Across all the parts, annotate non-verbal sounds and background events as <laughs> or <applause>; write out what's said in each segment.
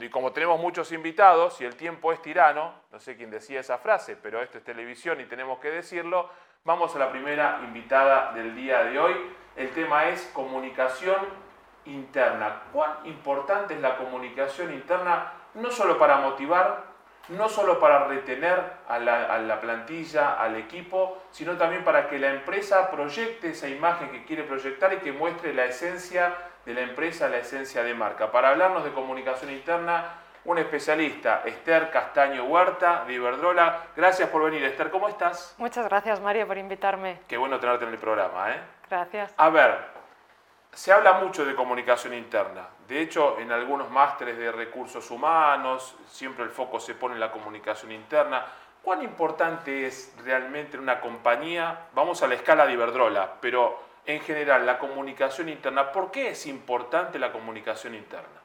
Y como tenemos muchos invitados y el tiempo es tirano, no sé quién decía esa frase, pero esto es televisión y tenemos que decirlo, vamos a la primera invitada del día de hoy. El tema es comunicación interna. ¿Cuán importante es la comunicación interna no solo para motivar, no solo para retener a la, plantilla, al equipo, sino también para que la empresa proyecte esa imagen que quiere proyectar y que muestre la esencia de la empresa, la esencia de marca. Para hablarnos de comunicación interna, un especialista, Esther Castaño Huerta, de Iberdrola. Gracias por venir, Esther. ¿Cómo estás? Muchas gracias, Mario, por invitarme. Qué bueno tenerte en el programa, ¿eh? Gracias. A ver, se habla mucho de comunicación interna. De hecho, en algunos másteres de recursos humanos, siempre el foco se pone en la comunicación interna. ¿Cuán importante es realmente en una compañía? Vamos a la escala de Iberdrola, pero en general la comunicación interna. ¿Por qué es importante la comunicación interna?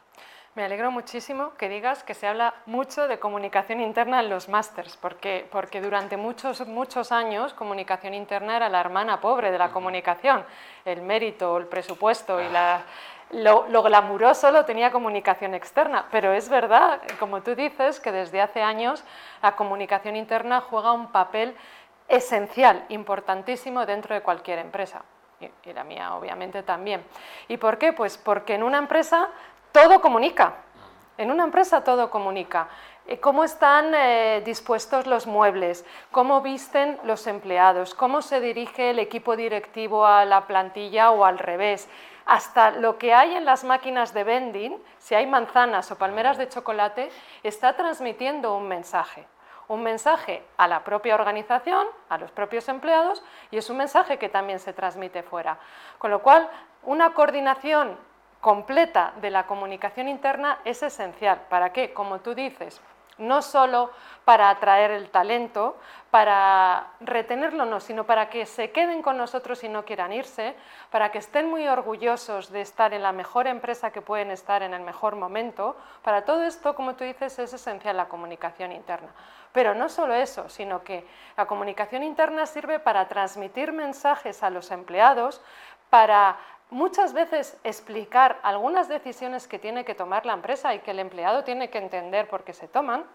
Me alegro muchísimo que digas que se habla mucho de comunicación interna en los másters, porque, porque durante muchos, muchos años comunicación interna era la hermana pobre de la comunicación. El mérito, el presupuesto y la, lo, lo, glamuroso lo tenía comunicación externa, pero es verdad, como tú dices, que desde hace años la comunicación interna juega un papel esencial, importantísimo dentro de cualquier empresa. Y la mía, obviamente, también. ¿Y por qué? Pues porque en una empresa todo comunica. En una empresa todo comunica. Eh, ¿Cómo están eh, dispuestos los muebles? ¿Cómo visten los empleados? ¿Cómo se dirige el equipo directivo a la plantilla o al revés? Hasta lo que hay en las máquinas de vending, si hay manzanas o palmeras de chocolate, está transmitiendo un mensaje. Un mensaje a la propia organización, a los propios empleados, y es un mensaje que también se transmite fuera. Con lo cual, una coordinación completa de la comunicación interna es esencial. ¿Para qué? Como tú dices, no solo para atraer el talento, para retenerlo, no, sino para que se queden con nosotros y no quieran irse, para que estén muy orgullosos de estar en la mejor empresa que pueden estar en el mejor momento. Para todo esto, como tú dices, es esencial la comunicación interna. Pero no solo eso, sino que la comunicación interna sirve para transmitir mensajes a los empleados, para muchas veces explicar algunas decisiones que tiene que tomar la empresa y que el empleado tiene que entender por qué se toman,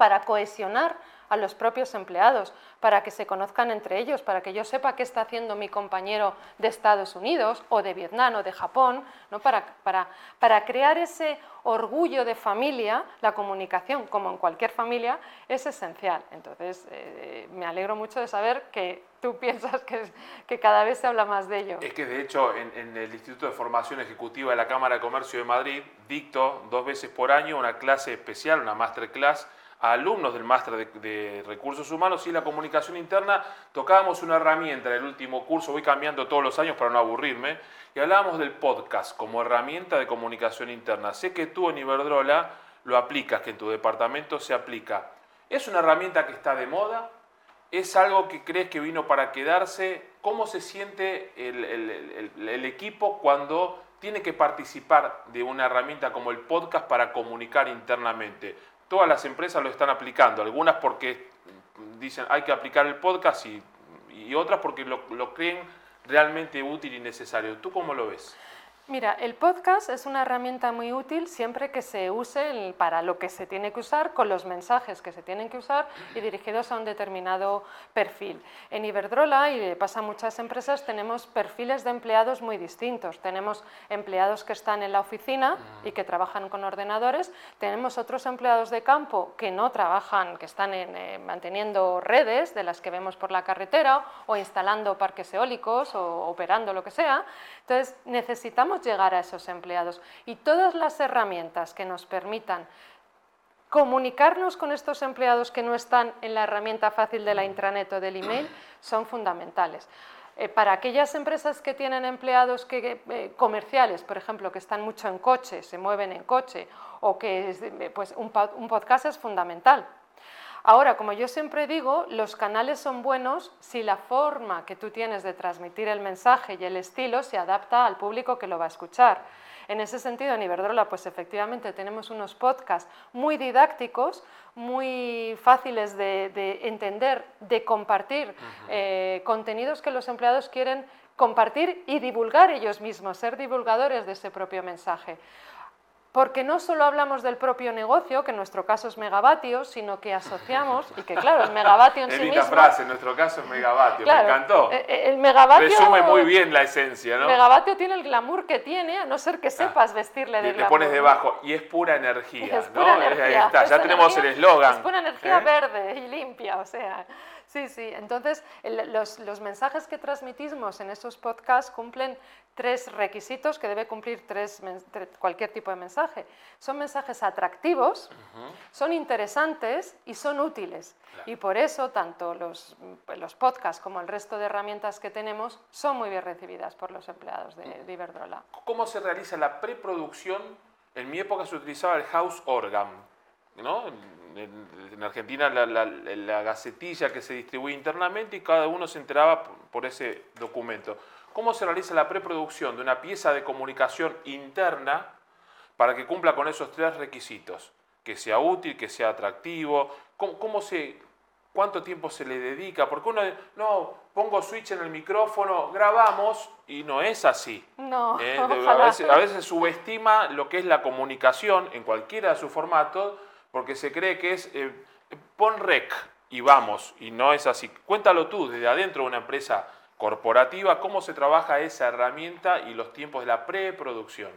para cohesionar a los propios empleados, para que se conozcan entre ellos, para que yo sepa qué está haciendo mi compañero de Estados Unidos o de Vietnam o de Japón, ¿no? para, para, para crear ese orgullo de familia, la comunicación, como en cualquier familia, es esencial. Entonces, eh, me alegro mucho de saber que tú <laughs> piensas que, que, cada vez se habla más de ello. Es que, de hecho, en, en el Instituto de Formación Ejecutiva de la Cámara de Comercio de Madrid, dicto dos veces por año una clase especial, una masterclass, a alumnos del máster de, recursos humanos y la comunicación interna, tocábamos una herramienta en el último curso, voy cambiando todos los años para no aburrirme, y hablábamos del podcast como herramienta de comunicación interna. Sé que tú en Iberdrola lo aplicas, que en tu departamento se aplica. ¿Es una herramienta que está de moda? ¿Es algo que crees que vino para quedarse? ¿Cómo se siente el, el equipo cuando tiene que participar de una herramienta como el podcast para comunicar internamente? Todas las empresas lo están aplicando, algunas porque dicen hay que aplicar el podcast y, otras porque lo, lo creen realmente útil y necesario. ¿Tú cómo lo ves? Mira, el podcast es una herramienta muy útil siempre que se use para lo que se tiene que usar, con los mensajes que se tienen que usar y dirigidos a un determinado perfil. En Iberdrola, y pasa a muchas empresas, tenemos perfiles de empleados muy distintos. Tenemos empleados que están en la oficina y que trabajan con ordenadores, tenemos otros empleados de campo que no trabajan, que están eh, manteniendo redes de las que vemos por la carretera o instalando parques eólicos o operando lo que sea. Entonces, necesitamos llegar a esos empleados y todas las herramientas que nos permitan comunicarnos con estos empleados que no están en la herramienta fácil de la intranet o del email son fundamentales. Eh, para aquellas empresas que tienen empleados que, eh, comerciales, por ejemplo, que están mucho en coche, se mueven en coche, o que pues un podcast es fundamental, Ahora, como yo siempre digo, los canales son buenos si la forma que tú tienes de transmitir el mensaje y el estilo se adapta al público que lo va a escuchar. En ese sentido, en Iberdrola, pues efectivamente tenemos unos podcasts muy didácticos, muy fáciles de, entender, de compartir, eh, contenidos que los empleados quieren compartir y divulgar ellos mismos, ser divulgadores de ese propio mensaje. Porque no solo hablamos del propio negocio, que en nuestro caso es megavatio, sino que asociamos, y que claro, el megavatio en sí mismo... frase, en nuestro caso es megavatio, me encantó. Eh, eh, el megavatio... Resume muy bien la esencia, ¿no? Megavatio tiene el glamour que tiene, a no ser que ah. sepas vestirle de glamour. Le pones debajo, y es pura energía, es Pura energía, Ahí está, ya tenemos el eslogan. Es pura energía ¿eh? verde y limpia, o sea... Sí, sí. Entonces, los, mensajes que transmitimos en esos podcasts cumplen tres requisitos que debe cumplir tres, cualquier tipo de mensaje. Son mensajes atractivos, son interesantes y son útiles. Y por eso, tanto los, los, podcasts como el resto de herramientas que tenemos son muy bien recibidas por los empleados de, de Iberdrola. ¿Cómo se realiza la preproducción? En mi época se utilizaba el house organ, ¿no? en, Argentina la, gacetilla que se distribuye internamente y cada uno se enteraba por, ese documento. ¿Cómo se realiza la preproducción de una pieza de comunicación interna para que cumpla con esos tres requisitos? Que sea útil, que sea atractivo, ¿cómo, se, cuánto tiempo se le dedica? Porque uno, no, pongo switch en el micrófono, grabamos y no es así. No, eh, a, veces, a veces subestima lo que es la comunicación en cualquiera de sus formatos porque se cree que es eh, pon rec y vamos, y no es así. Cuéntalo tú, desde adentro de una empresa corporativa, cómo se trabaja esa herramienta y los tiempos de la preproducción.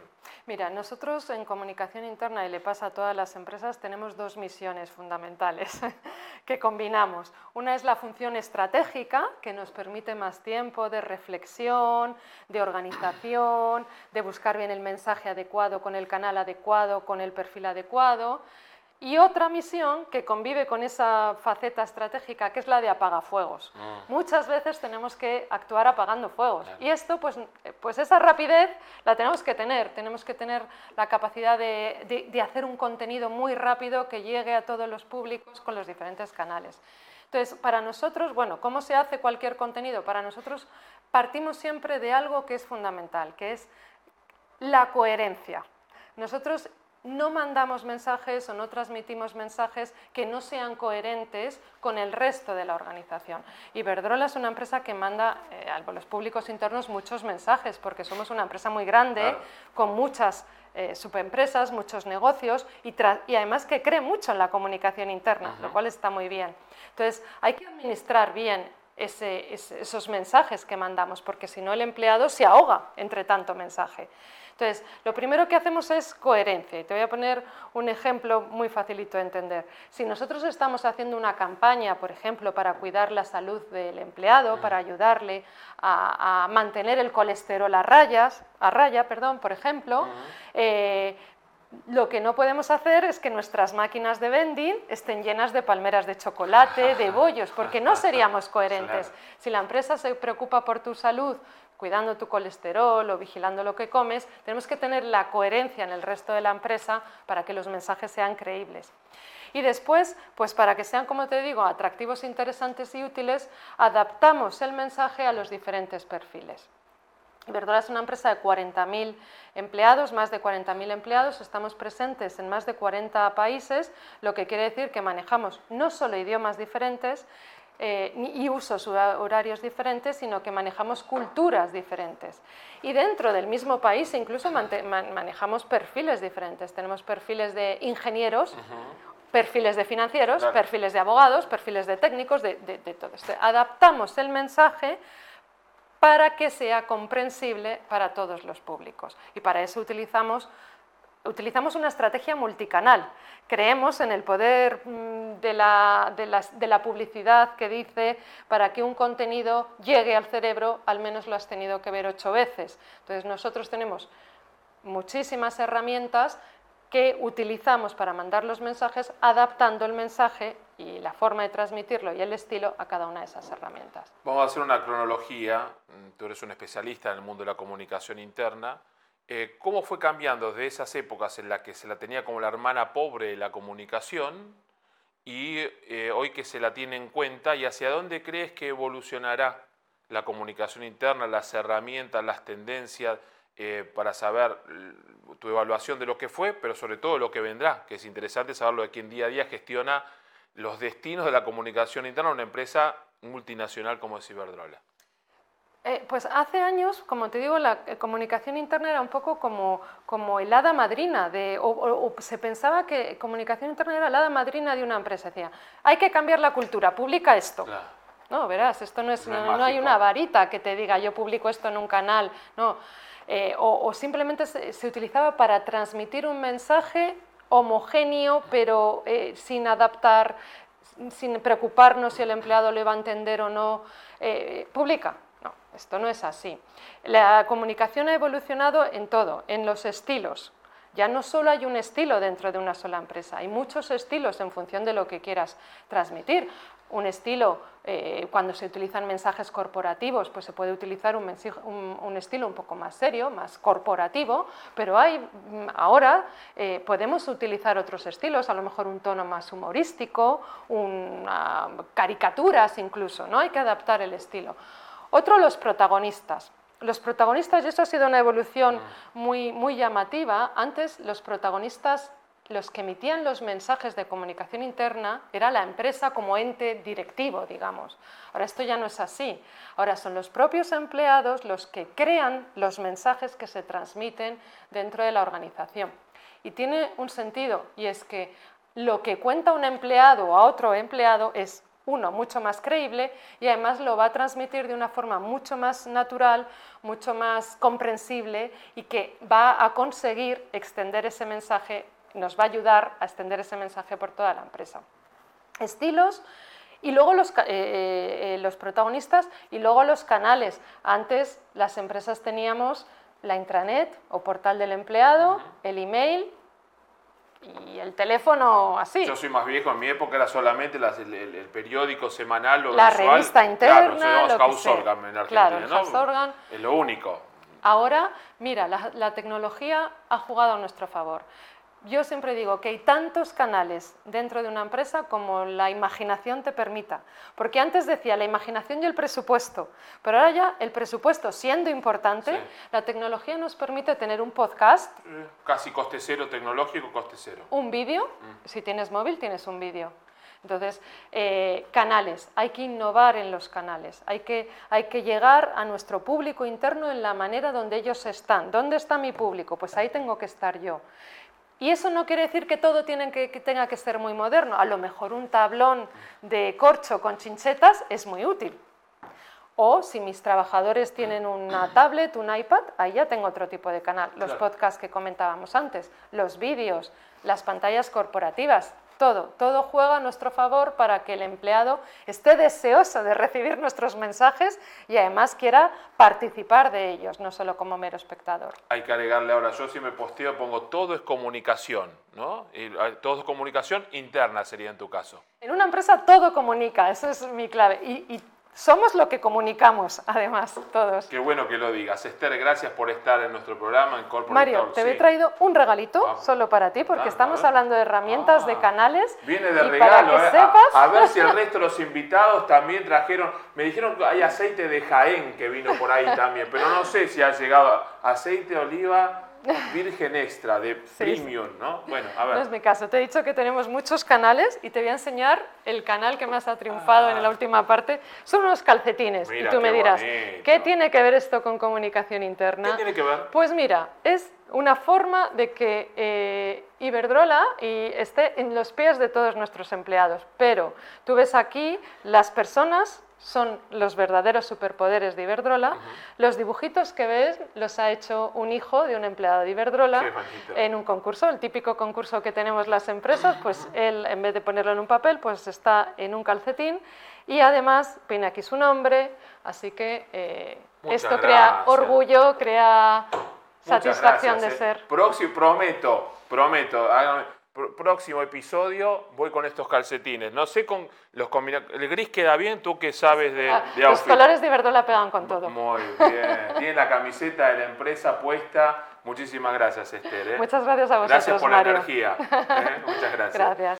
Mira, nosotros en comunicación interna, y le pasa a todas las empresas, tenemos dos misiones fundamentales <laughs> que combinamos. Una es la función estratégica, que nos permite más tiempo de reflexión, de organización, de buscar bien el mensaje adecuado con el canal adecuado, con el perfil adecuado. Y otra misión que convive con esa faceta estratégica, que es la de apagafuegos. Ah. Muchas veces tenemos que actuar apagando fuegos. Y esto, pues, pues esa rapidez la tenemos que tener. Tenemos que tener la capacidad de, de hacer un contenido muy rápido que llegue a todos los públicos con los diferentes canales. Entonces, para nosotros, bueno, ¿cómo se hace cualquier contenido? Para nosotros partimos siempre de algo que es fundamental, que es la coherencia. Nosotros no mandamos mensajes o no transmitimos mensajes que no sean coherentes con el resto de la organización. Iberdrola es una empresa que manda eh, a los públicos internos muchos mensajes, porque somos una empresa muy grande, con muchas eh, subempresas, muchos negocios y, además que cree mucho en la comunicación interna, lo cual está muy bien. Entonces, hay que administrar bien esos mensajes que mandamos, porque si no el empleado se ahoga entre tanto mensaje. Entonces, lo primero que hacemos es coherencia. Y te voy a poner un ejemplo muy facilito de entender. Si nosotros estamos haciendo una campaña, por ejemplo, para cuidar la salud del empleado, para ayudarle a, mantener el colesterol a, rayas, a raya, perdón, por ejemplo, eh, lo que no podemos hacer es que nuestras máquinas de vending estén llenas de palmeras de chocolate, de bollos, porque no <laughs> seríamos coherentes. Si la empresa se preocupa por tu salud, cuidando tu colesterol o vigilando lo que comes, tenemos que tener la coherencia en el resto de la empresa para que los mensajes sean creíbles. Y después, pues para que sean, como te digo, atractivos, interesantes y útiles, adaptamos el mensaje a los diferentes perfiles. Iberdrola es una empresa de 40.000 empleados, más de 40.000 empleados, estamos presentes en más de 40 países, lo que quiere decir que manejamos no solo idiomas diferentes, eh, y usos horarios diferentes, sino que manejamos culturas diferentes. Y dentro del mismo país incluso manejamos perfiles diferentes. Tenemos perfiles de ingenieros, perfiles de financieros, perfiles de abogados, perfiles de técnicos, de, de todo esto. Adaptamos el mensaje para que sea comprensible para todos los públicos. Y para eso utilizamos utilizamos una estrategia multicanal. Creemos en el poder mm, de la, publicidad que dice para que un contenido llegue al cerebro, al menos lo has tenido que ver ocho veces. Entonces nosotros tenemos muchísimas herramientas que utilizamos para mandar los mensajes, adaptando el mensaje y la forma de transmitirlo y el estilo a cada una de esas herramientas. Vamos a hacer una cronología. Tú eres un especialista en el mundo de la comunicación interna. Eh, cómo fue cambiando desde esas épocas en las que se la tenía como la hermana pobre de la comunicación y eh, hoy que se la tiene en cuenta y hacia dónde crees que evolucionará la comunicación interna, las herramientas, las tendencias eh, para saber tu evaluación de lo que fue, pero sobre todo lo que vendrá, que es interesante saberlo de quien día a día gestiona los destinos de la comunicación interna de una empresa multinacional como es Iberdrola. Eh, pues hace años, como te digo, la eh, comunicación interna era un poco como, como el hada madrina, de, o, se pensaba que comunicación interna era la hada madrina de una empresa. Decía, hay que cambiar la cultura, publica esto. No, verás, esto no, es, no, hay una varita que te diga yo publico esto en un canal, no. Eh, o, simplemente se, utilizaba para transmitir un mensaje homogéneo, pero sin adaptar, sin preocuparnos si el empleado lo iba a entender o no. publica, esto no es así. La comunicación ha evolucionado en todo, en los estilos. Ya no solo hay un estilo dentro de una sola empresa, hay muchos estilos en función de lo que quieras transmitir. Un estilo, eh, cuando se utilizan mensajes corporativos, pues se puede utilizar un, estilo un poco más serio, más corporativo, pero hay, mm, ahora eh, podemos utilizar otros estilos, a lo mejor un tono más humorístico, caricaturas incluso, ¿no? Hay que adaptar el estilo. Otro, los protagonistas. Los protagonistas, y esto ha sido una evolución muy, muy llamativa, antes los protagonistas, los que emitían los mensajes de comunicación interna, era la empresa como ente directivo, digamos. Ahora esto ya no es así. Ahora son los propios empleados los que crean los mensajes que se transmiten dentro de la organización. Y tiene un sentido, y es que lo que cuenta un empleado a otro empleado es uno, mucho más creíble y además lo va a transmitir de una forma mucho más natural, mucho más comprensible y que va a conseguir extender ese mensaje, nos va a ayudar a extender ese mensaje por toda la empresa. Estilos y luego los, eh, eh, los protagonistas y luego los canales. Antes las empresas teníamos la intranet o portal del empleado, el email y el teléfono así. Yo soy más viejo, en mi época era solamente el, periódico semanal o La revista interna, claro, lo que sea. en Argentina, claro, ¿no? Es lo único. Ahora, mira, la, la tecnología ha jugado a nuestro favor yo siempre digo que hay tantos canales dentro de una empresa como la imaginación te permita. Porque antes decía la imaginación y el presupuesto, pero ahora ya el presupuesto siendo importante, la tecnología nos permite tener un podcast. Eh, casi coste cero tecnológico, coste cero. Un vídeo, mm. si tienes móvil tienes un vídeo. Entonces, eh, canales, hay que innovar en los canales, hay que, hay que llegar a nuestro público interno en la manera donde ellos están. ¿Dónde está mi público? Pues ahí tengo que estar yo. Y eso no quiere decir que todo tiene que, tenga que ser muy moderno. A lo mejor un tablón de corcho con chinchetas es muy útil. O si mis trabajadores tienen una tablet, un iPad, ahí ya tengo otro tipo de canal. Los podcasts que comentábamos antes, los vídeos, las pantallas corporativas. Todo, todo juega a nuestro favor para que el empleado esté deseoso de recibir nuestros mensajes y además quiera participar de ellos, no solo como mero espectador. Hay que agregarle ahora, yo si me posteo pongo todo es comunicación, ¿no? Y ah, todo es comunicación interna sería en tu caso. En una empresa todo comunica, eso es mi clave. Y, y somos lo que comunicamos, además, todos. Qué bueno que lo digas. Esther, gracias por estar en nuestro programa en Corporate Mario, te he traído un regalito solo para ti, porque estamos hablando de herramientas, de ah, canales. Viene de regalo, eh. sepas... a, ver si el <laughs> resto de los invitados también trajeron. Me dijeron que hay aceite de Jaén que vino por ahí también, pero no sé si ha llegado aceite de oliva virgen extra de premium, ¿no? Bueno, a ver. No es mi caso. Te he dicho que tenemos muchos canales y te voy a enseñar el canal que más ha triunfado en la ah. última parte. Son unos calcetines. y tú me dirás, ¿qué tiene que ver esto con comunicación interna? ¿Qué tiene que ver? Pues mira, es una forma de que eh, Iberdrola y esté en los pies de todos nuestros empleados. Pero tú ves aquí las personas son los verdaderos superpoderes de Iberdrola. Los dibujitos que ves los ha hecho un hijo de un empleado de Iberdrola en un concurso, el típico concurso que tenemos las empresas, pues él en vez de ponerlo en un papel, pues está en un calcetín y además pone aquí su nombre, así que eh, esto crea orgullo, crea satisfacción de eh. ser. Próximo, prometo, prometo, próximo episodio voy con estos calcetines. No sé con los El gris queda bien, tú que sabes de, ah, Los colores de la pegan con todo. Muy bien. Tiene la camiseta de la empresa puesta. Muchísimas gracias, Esther. ¿eh? Muchas gracias a vosotros, Gracias por la energía. ¿eh? Muchas <laughs> gracias. Gracias.